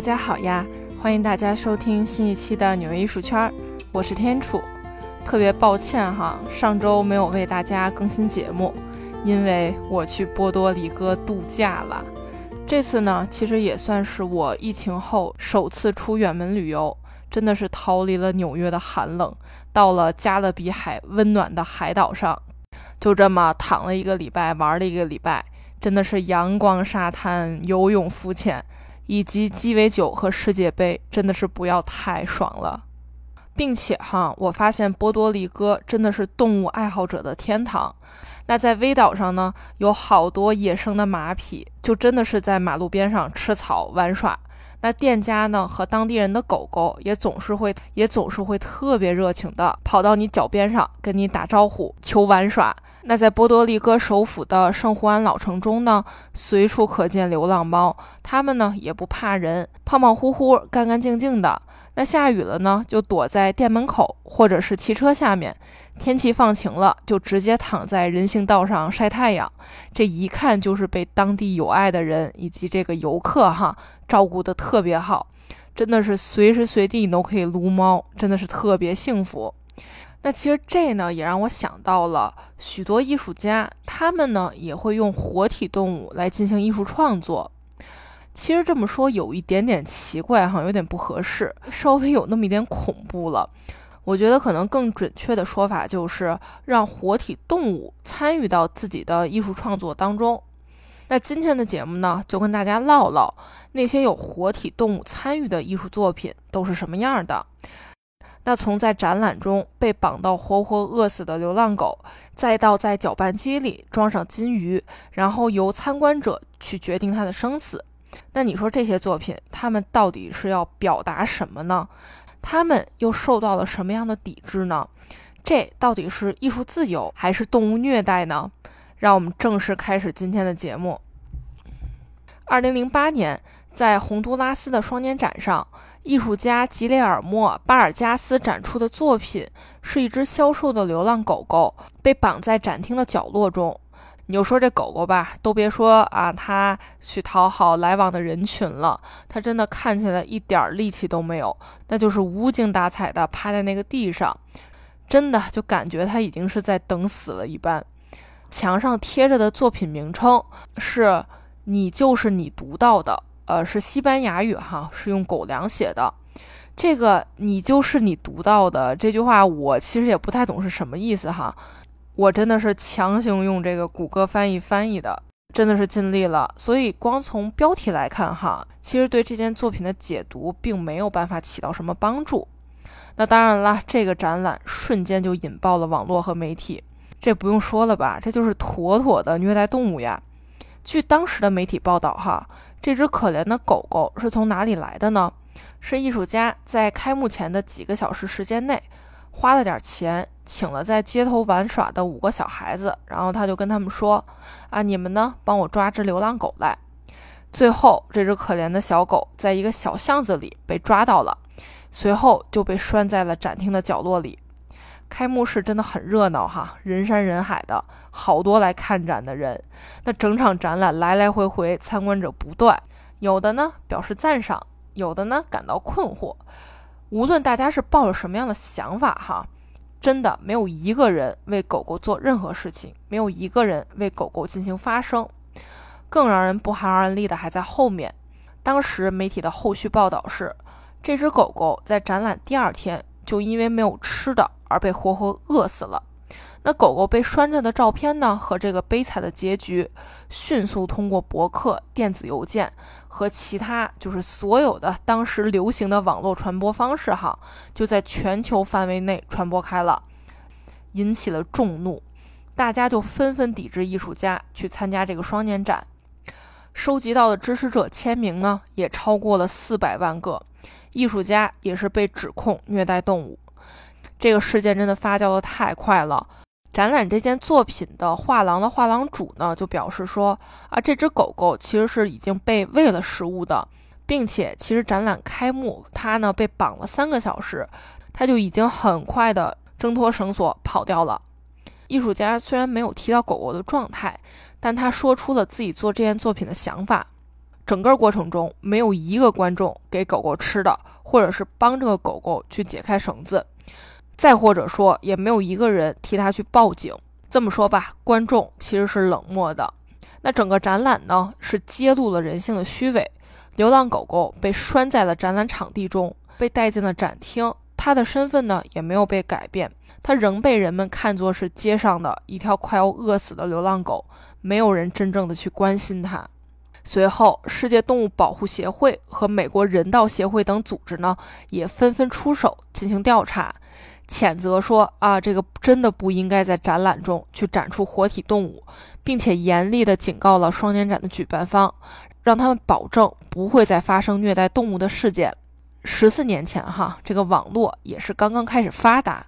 大家好呀！欢迎大家收听新一期的纽约艺术圈，我是天楚。特别抱歉哈，上周没有为大家更新节目，因为我去波多黎各度假了。这次呢，其实也算是我疫情后首次出远门旅游，真的是逃离了纽约的寒冷，到了加勒比海温暖的海岛上，就这么躺了一个礼拜，玩了一个礼拜，真的是阳光、沙滩、游泳、浮潜。以及鸡尾酒和世界杯真的是不要太爽了，并且哈，我发现波多黎各真的是动物爱好者的天堂。那在威岛上呢，有好多野生的马匹，就真的是在马路边上吃草玩耍。那店家呢和当地人的狗狗也总是会也总是会特别热情的跑到你脚边上跟你打招呼求玩耍。那在波多黎各首府的圣胡安老城中呢，随处可见流浪猫，它们呢也不怕人，胖胖乎乎、干干净净的。那下雨了呢，就躲在店门口或者是汽车下面；天气放晴了，就直接躺在人行道上晒太阳。这一看就是被当地有爱的人以及这个游客哈照顾得特别好，真的是随时随地你都可以撸猫，真的是特别幸福。那其实这呢，也让我想到了许多艺术家，他们呢也会用活体动物来进行艺术创作。其实这么说有一点点奇怪哈，有点不合适，稍微有那么一点恐怖了。我觉得可能更准确的说法就是让活体动物参与到自己的艺术创作当中。那今天的节目呢，就跟大家唠唠那些有活体动物参与的艺术作品都是什么样的。那从在展览中被绑到活活饿死的流浪狗，再到在搅拌机里装上金鱼，然后由参观者去决定它的生死。那你说这些作品，他们到底是要表达什么呢？他们又受到了什么样的抵制呢？这到底是艺术自由还是动物虐待呢？让我们正式开始今天的节目。二零零八年，在洪都拉斯的双年展上。艺术家吉雷尔莫·巴尔加斯展出的作品是一只消瘦的流浪狗狗，被绑在展厅的角落中。你就说这狗狗吧，都别说啊，它去讨好来往的人群了，它真的看起来一点力气都没有，那就是无精打采的趴在那个地上，真的就感觉它已经是在等死了一般。墙上贴着的作品名称是“你就是你读到的”。呃，是西班牙语哈，是用狗粮写的。这个你就是你读到的这句话，我其实也不太懂是什么意思哈。我真的是强行用这个谷歌翻译翻译的，真的是尽力了。所以光从标题来看哈，其实对这件作品的解读并没有办法起到什么帮助。那当然了，这个展览瞬间就引爆了网络和媒体，这不用说了吧？这就是妥妥的虐待动物呀。据当时的媒体报道哈。这只可怜的狗狗是从哪里来的呢？是艺术家在开幕前的几个小时时间内，花了点钱，请了在街头玩耍的五个小孩子，然后他就跟他们说：“啊，你们呢，帮我抓只流浪狗来。”最后，这只可怜的小狗在一个小巷子里被抓到了，随后就被拴在了展厅的角落里。开幕式真的很热闹哈，人山人海的，好多来看展的人。那整场展览来来回回，参观者不断，有的呢表示赞赏，有的呢感到困惑。无论大家是抱着什么样的想法哈，真的没有一个人为狗狗做任何事情，没有一个人为狗狗进行发声。更让人不寒而栗的还在后面。当时媒体的后续报道是，这只狗狗在展览第二天就因为没有吃的。而被活活饿死了。那狗狗被拴着的照片呢？和这个悲惨的结局，迅速通过博客、电子邮件和其他就是所有的当时流行的网络传播方式，哈，就在全球范围内传播开了，引起了众怒。大家就纷纷抵制艺术家去参加这个双年展。收集到的支持者签名呢，也超过了四百万个。艺术家也是被指控虐待动物。这个事件真的发酵的太快了。展览这件作品的画廊的画廊主呢，就表示说啊，这只狗狗其实是已经被喂了食物的，并且其实展览开幕，它呢被绑了三个小时，它就已经很快的挣脱绳索跑掉了。艺术家虽然没有提到狗狗的状态，但他说出了自己做这件作品的想法。整个过程中没有一个观众给狗狗吃的，或者是帮这个狗狗去解开绳子，再或者说也没有一个人替他去报警。这么说吧，观众其实是冷漠的。那整个展览呢，是揭露了人性的虚伪。流浪狗狗被拴在了展览场地中，被带进了展厅，它的身份呢也没有被改变，它仍被人们看作是街上的一条快要饿死的流浪狗，没有人真正的去关心它。随后，世界动物保护协会和美国人道协会等组织呢，也纷纷出手进行调查，谴责说啊，这个真的不应该在展览中去展出活体动物，并且严厉地警告了双年展的举办方。让他们保证不会再发生虐待动物的事件。十四年前，哈，这个网络也是刚刚开始发达，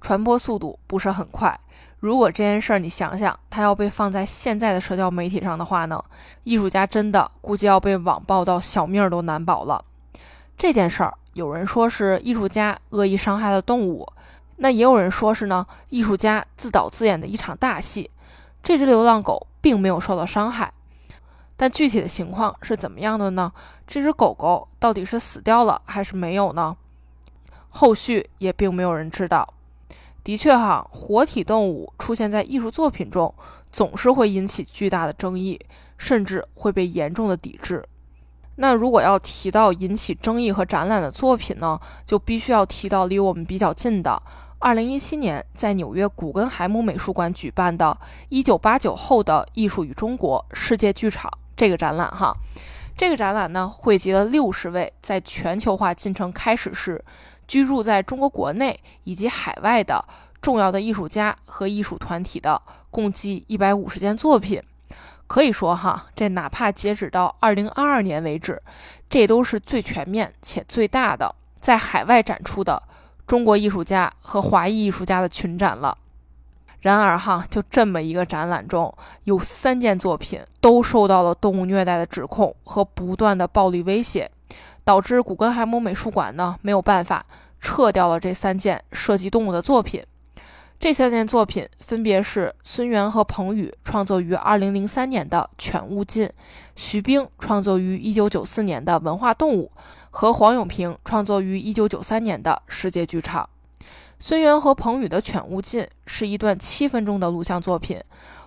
传播速度不是很快。如果这件事儿你想想，它要被放在现在的社交媒体上的话呢，艺术家真的估计要被网暴到小命都难保了。这件事儿，有人说是艺术家恶意伤害了动物，那也有人说是呢，艺术家自导自演的一场大戏。这只流浪狗并没有受到伤害。但具体的情况是怎么样的呢？这只狗狗到底是死掉了还是没有呢？后续也并没有人知道。的确哈，活体动物出现在艺术作品中，总是会引起巨大的争议，甚至会被严重的抵制。那如果要提到引起争议和展览的作品呢，就必须要提到离我们比较近的2017年在纽约古根海姆美术馆举办的《1989后的艺术与中国世界剧场》。这个展览哈，这个展览呢，汇集了六十位在全球化进程开始时居住在中国国内以及海外的重要的艺术家和艺术团体的共计一百五十件作品。可以说哈，这哪怕截止到二零二二年为止，这都是最全面且最大的在海外展出的中国艺术家和华裔艺术家的群展了。然而哈，就这么一个展览中，有三件作品都受到了动物虐待的指控和不断的暴力威胁，导致古根海姆美术馆呢没有办法撤掉了这三件涉及动物的作品。这三件作品分别是孙元和彭宇创作于2003年的《犬勿近》，徐冰创作于1994年的《文化动物》，和黄永平创作于1993年的《世界剧场》。孙元和彭宇的《犬勿近》是一段七分钟的录像作品，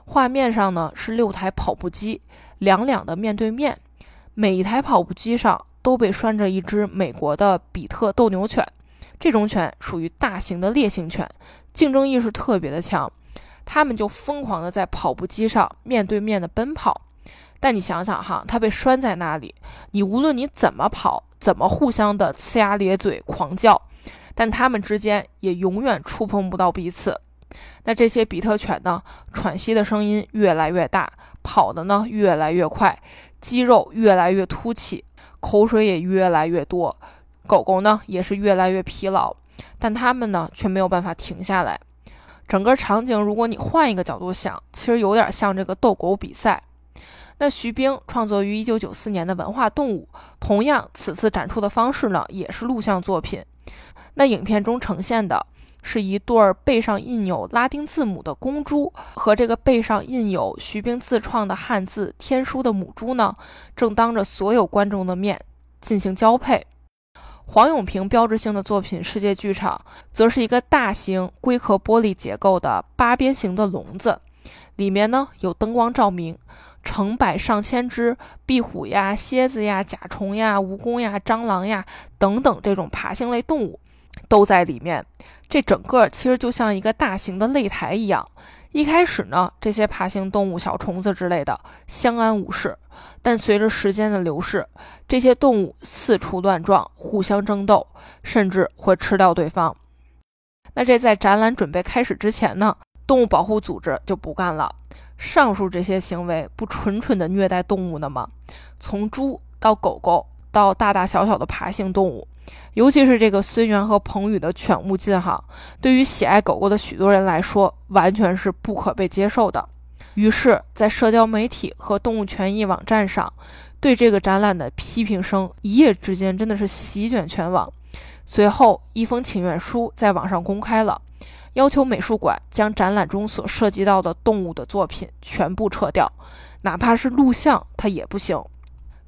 画面上呢是六台跑步机，两两的面对面，每一台跑步机上都被拴着一只美国的比特斗牛犬，这种犬属于大型的烈性犬，竞争意识特别的强，它们就疯狂的在跑步机上面对面的奔跑，但你想想哈，它被拴在那里，你无论你怎么跑，怎么互相的呲牙咧嘴狂叫。但它们之间也永远触碰不到彼此。那这些比特犬呢？喘息的声音越来越大，跑的呢越来越快，肌肉越来越凸起，口水也越来越多。狗狗呢也是越来越疲劳，但他们呢却没有办法停下来。整个场景，如果你换一个角度想，其实有点像这个斗狗比赛。那徐冰创作于1994年的文化动物，同样此次展出的方式呢也是录像作品。那影片中呈现的是一对背上印有拉丁字母的公猪和这个背上印有徐冰自创的汉字“天书”的母猪呢，正当着所有观众的面进行交配。黄永平标志性的作品《世界剧场》则是一个大型龟壳玻璃结构的八边形的笼子，里面呢有灯光照明，成百上千只壁虎呀、蝎子呀、甲虫呀、蜈蚣呀、蟑螂呀等等这种爬行类动物。都在里面，这整个其实就像一个大型的擂台一样。一开始呢，这些爬行动物、小虫子之类的相安无事，但随着时间的流逝，这些动物四处乱撞，互相争斗，甚至会吃掉对方。那这在展览准备开始之前呢，动物保护组织就不干了。上述这些行为不纯纯的虐待动物的吗？从猪到狗狗到大大小小的爬行动物。尤其是这个孙源和彭宇的犬勿近哈，对于喜爱狗狗的许多人来说，完全是不可被接受的。于是，在社交媒体和动物权益网站上，对这个展览的批评声一夜之间真的是席卷全网。随后，一封请愿书在网上公开了，要求美术馆将展览中所涉及到的动物的作品全部撤掉，哪怕是录像，它也不行。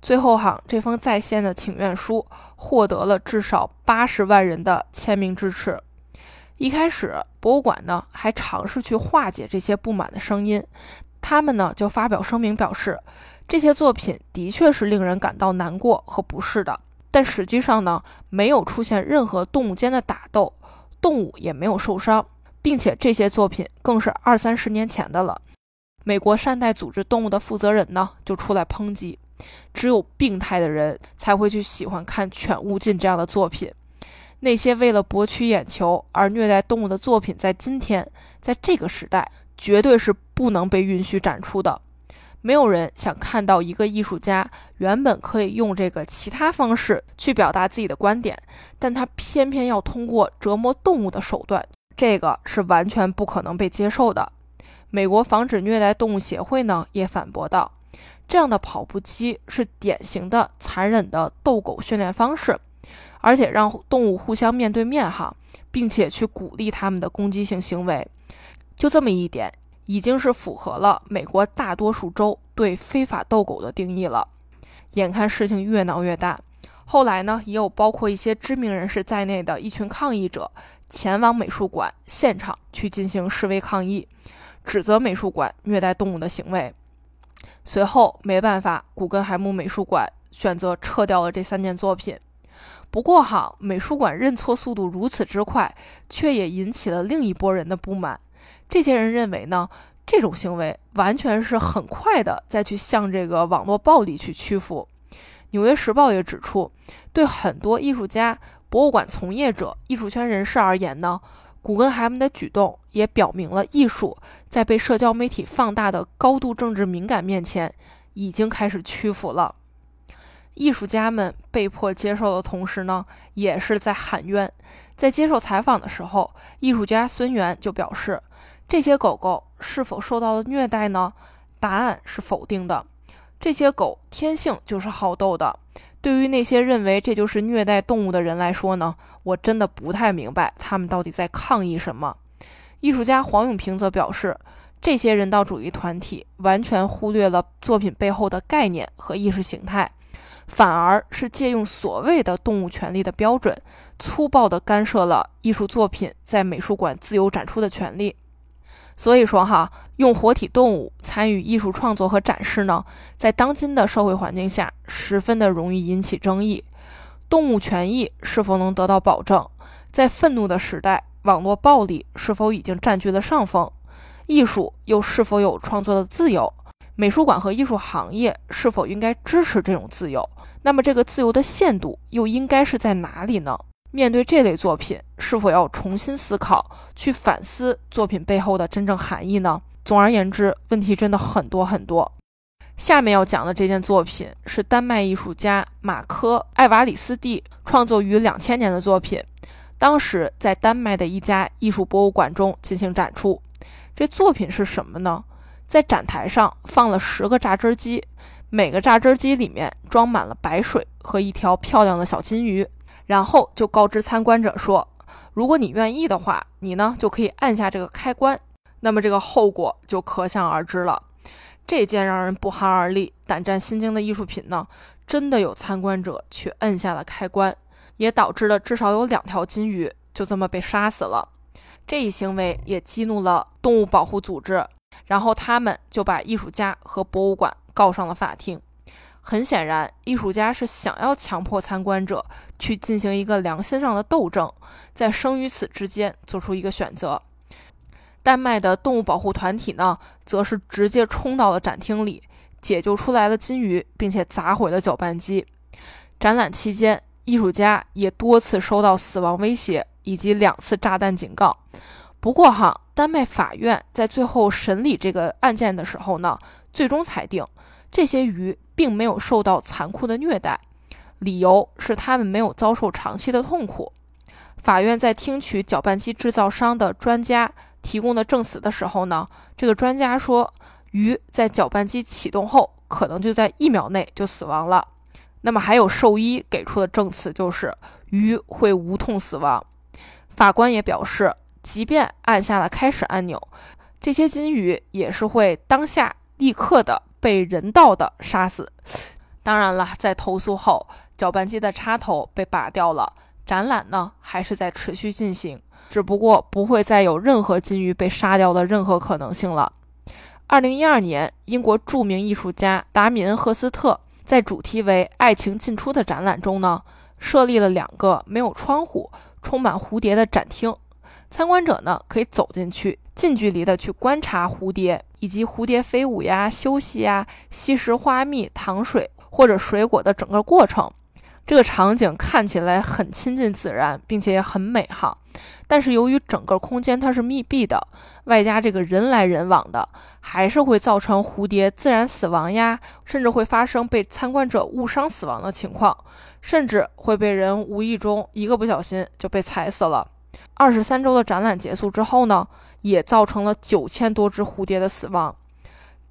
最后哈，这封在线的请愿书获得了至少八十万人的签名支持。一开始，博物馆呢还尝试去化解这些不满的声音，他们呢就发表声明表示，这些作品的确是令人感到难过和不适的，但实际上呢没有出现任何动物间的打斗，动物也没有受伤，并且这些作品更是二三十年前的了。美国善待组织动物的负责人呢就出来抨击，只有病态的人才会去喜欢看犬勿近这样的作品。那些为了博取眼球而虐待动物的作品，在今天，在这个时代，绝对是不能被允许展出的。没有人想看到一个艺术家原本可以用这个其他方式去表达自己的观点，但他偏偏要通过折磨动物的手段，这个是完全不可能被接受的。美国防止虐待动物协会呢也反驳道：“这样的跑步机是典型的残忍的斗狗训练方式。”而且让动物互相面对面哈，并且去鼓励他们的攻击性行为，就这么一点，已经是符合了美国大多数州对非法斗狗的定义了。眼看事情越闹越大，后来呢，也有包括一些知名人士在内的一群抗议者前往美术馆现场去进行示威抗议，指责美术馆虐待动物的行为。随后没办法，古根海姆美术馆选择撤掉了这三件作品。不过哈，美术馆认错速度如此之快，却也引起了另一波人的不满。这些人认为呢，这种行为完全是很快的再去向这个网络暴力去屈服。纽约时报也指出，对很多艺术家、博物馆从业者、艺术圈人士而言呢，古根海姆的举动也表明了艺术在被社交媒体放大的高度政治敏感面前，已经开始屈服了。艺术家们被迫接受的同时呢，也是在喊冤。在接受采访的时候，艺术家孙元就表示，这些狗狗是否受到了虐待呢？答案是否定的。这些狗天性就是好斗的。对于那些认为这就是虐待动物的人来说呢，我真的不太明白他们到底在抗议什么。艺术家黄永平则表示，这些人道主义团体完全忽略了作品背后的概念和意识形态。反而是借用所谓的动物权利的标准，粗暴地干涉了艺术作品在美术馆自由展出的权利。所以说哈，用活体动物参与艺术创作和展示呢，在当今的社会环境下，十分的容易引起争议。动物权益是否能得到保证？在愤怒的时代，网络暴力是否已经占据了上风？艺术又是否有创作的自由？美术馆和艺术行业是否应该支持这种自由？那么，这个自由的限度又应该是在哪里呢？面对这类作品，是否要重新思考，去反思作品背后的真正含义呢？总而言之，问题真的很多很多。下面要讲的这件作品是丹麦艺术家马科·艾瓦里斯蒂创作于两千年的作品，当时在丹麦的一家艺术博物馆中进行展出。这作品是什么呢？在展台上放了十个榨汁机，每个榨汁机里面装满了白水和一条漂亮的小金鱼，然后就告知参观者说：“如果你愿意的话，你呢就可以按下这个开关。”那么这个后果就可想而知了。这件让人不寒而栗、胆战心惊的艺术品呢，真的有参观者去摁下了开关，也导致了至少有两条金鱼就这么被杀死了。这一行为也激怒了动物保护组织。然后他们就把艺术家和博物馆告上了法庭。很显然，艺术家是想要强迫参观者去进行一个良心上的斗争，在生与死之间做出一个选择。丹麦的动物保护团体呢，则是直接冲到了展厅里，解救出来了金鱼，并且砸毁了搅拌机。展览期间，艺术家也多次收到死亡威胁以及两次炸弹警告。不过哈。丹麦法院在最后审理这个案件的时候呢，最终裁定这些鱼并没有受到残酷的虐待，理由是它们没有遭受长期的痛苦。法院在听取搅拌机制造商的专家提供的证词的时候呢，这个专家说，鱼在搅拌机启动后可能就在一秒内就死亡了。那么还有兽医给出的证词就是鱼会无痛死亡。法官也表示。即便按下了开始按钮，这些金鱼也是会当下立刻的被人道的杀死。当然了，在投诉后，搅拌机的插头被拔掉了，展览呢还是在持续进行，只不过不会再有任何金鱼被杀掉的任何可能性了。二零一二年，英国著名艺术家达米恩·赫斯特在主题为“爱情进出”的展览中呢，设立了两个没有窗户、充满蝴蝶的展厅，参观者呢可以走进去，近距离的去观察蝴蝶以及蝴蝶飞舞呀、休息呀、吸食花蜜、糖水。或者水果的整个过程，这个场景看起来很亲近自然，并且也很美哈。但是由于整个空间它是密闭的，外加这个人来人往的，还是会造成蝴蝶自然死亡呀，甚至会发生被参观者误伤死亡的情况，甚至会被人无意中一个不小心就被踩死了。二十三周的展览结束之后呢，也造成了九千多只蝴蝶的死亡。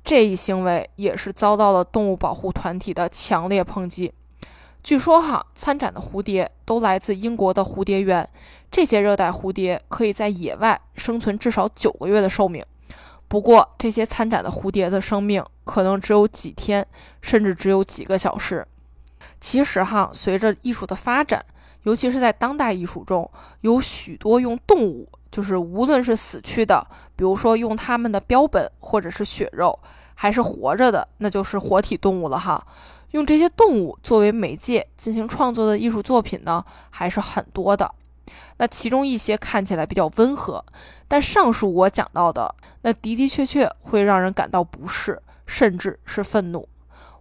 这一行为也是遭到了动物保护团体的强烈抨击。据说哈，参展的蝴蝶都来自英国的蝴蝶园，这些热带蝴蝶可以在野外生存至少九个月的寿命。不过，这些参展的蝴蝶的生命可能只有几天，甚至只有几个小时。其实哈，随着艺术的发展，尤其是在当代艺术中，有许多用动物。就是无论是死去的，比如说用他们的标本或者是血肉，还是活着的，那就是活体动物了哈。用这些动物作为媒介进行创作的艺术作品呢，还是很多的。那其中一些看起来比较温和，但上述我讲到的，那的的确确会让人感到不适，甚至是愤怒。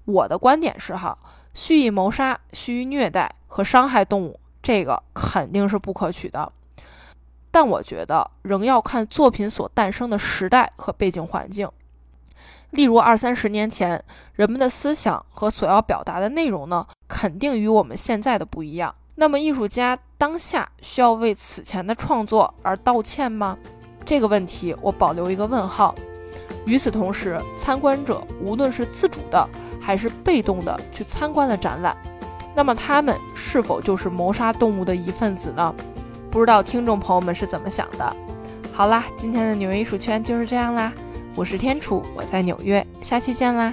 我的观点是哈，蓄意谋杀、蓄意虐待和伤害动物，这个肯定是不可取的。但我觉得仍要看作品所诞生的时代和背景环境。例如二三十年前，人们的思想和所要表达的内容呢，肯定与我们现在的不一样。那么，艺术家当下需要为此前的创作而道歉吗？这个问题我保留一个问号。与此同时，参观者无论是自主的还是被动的去参观了展览，那么他们是否就是谋杀动物的一份子呢？不知道听众朋友们是怎么想的？好啦，今天的纽约艺术圈就是这样啦。我是天楚，我在纽约，下期见啦。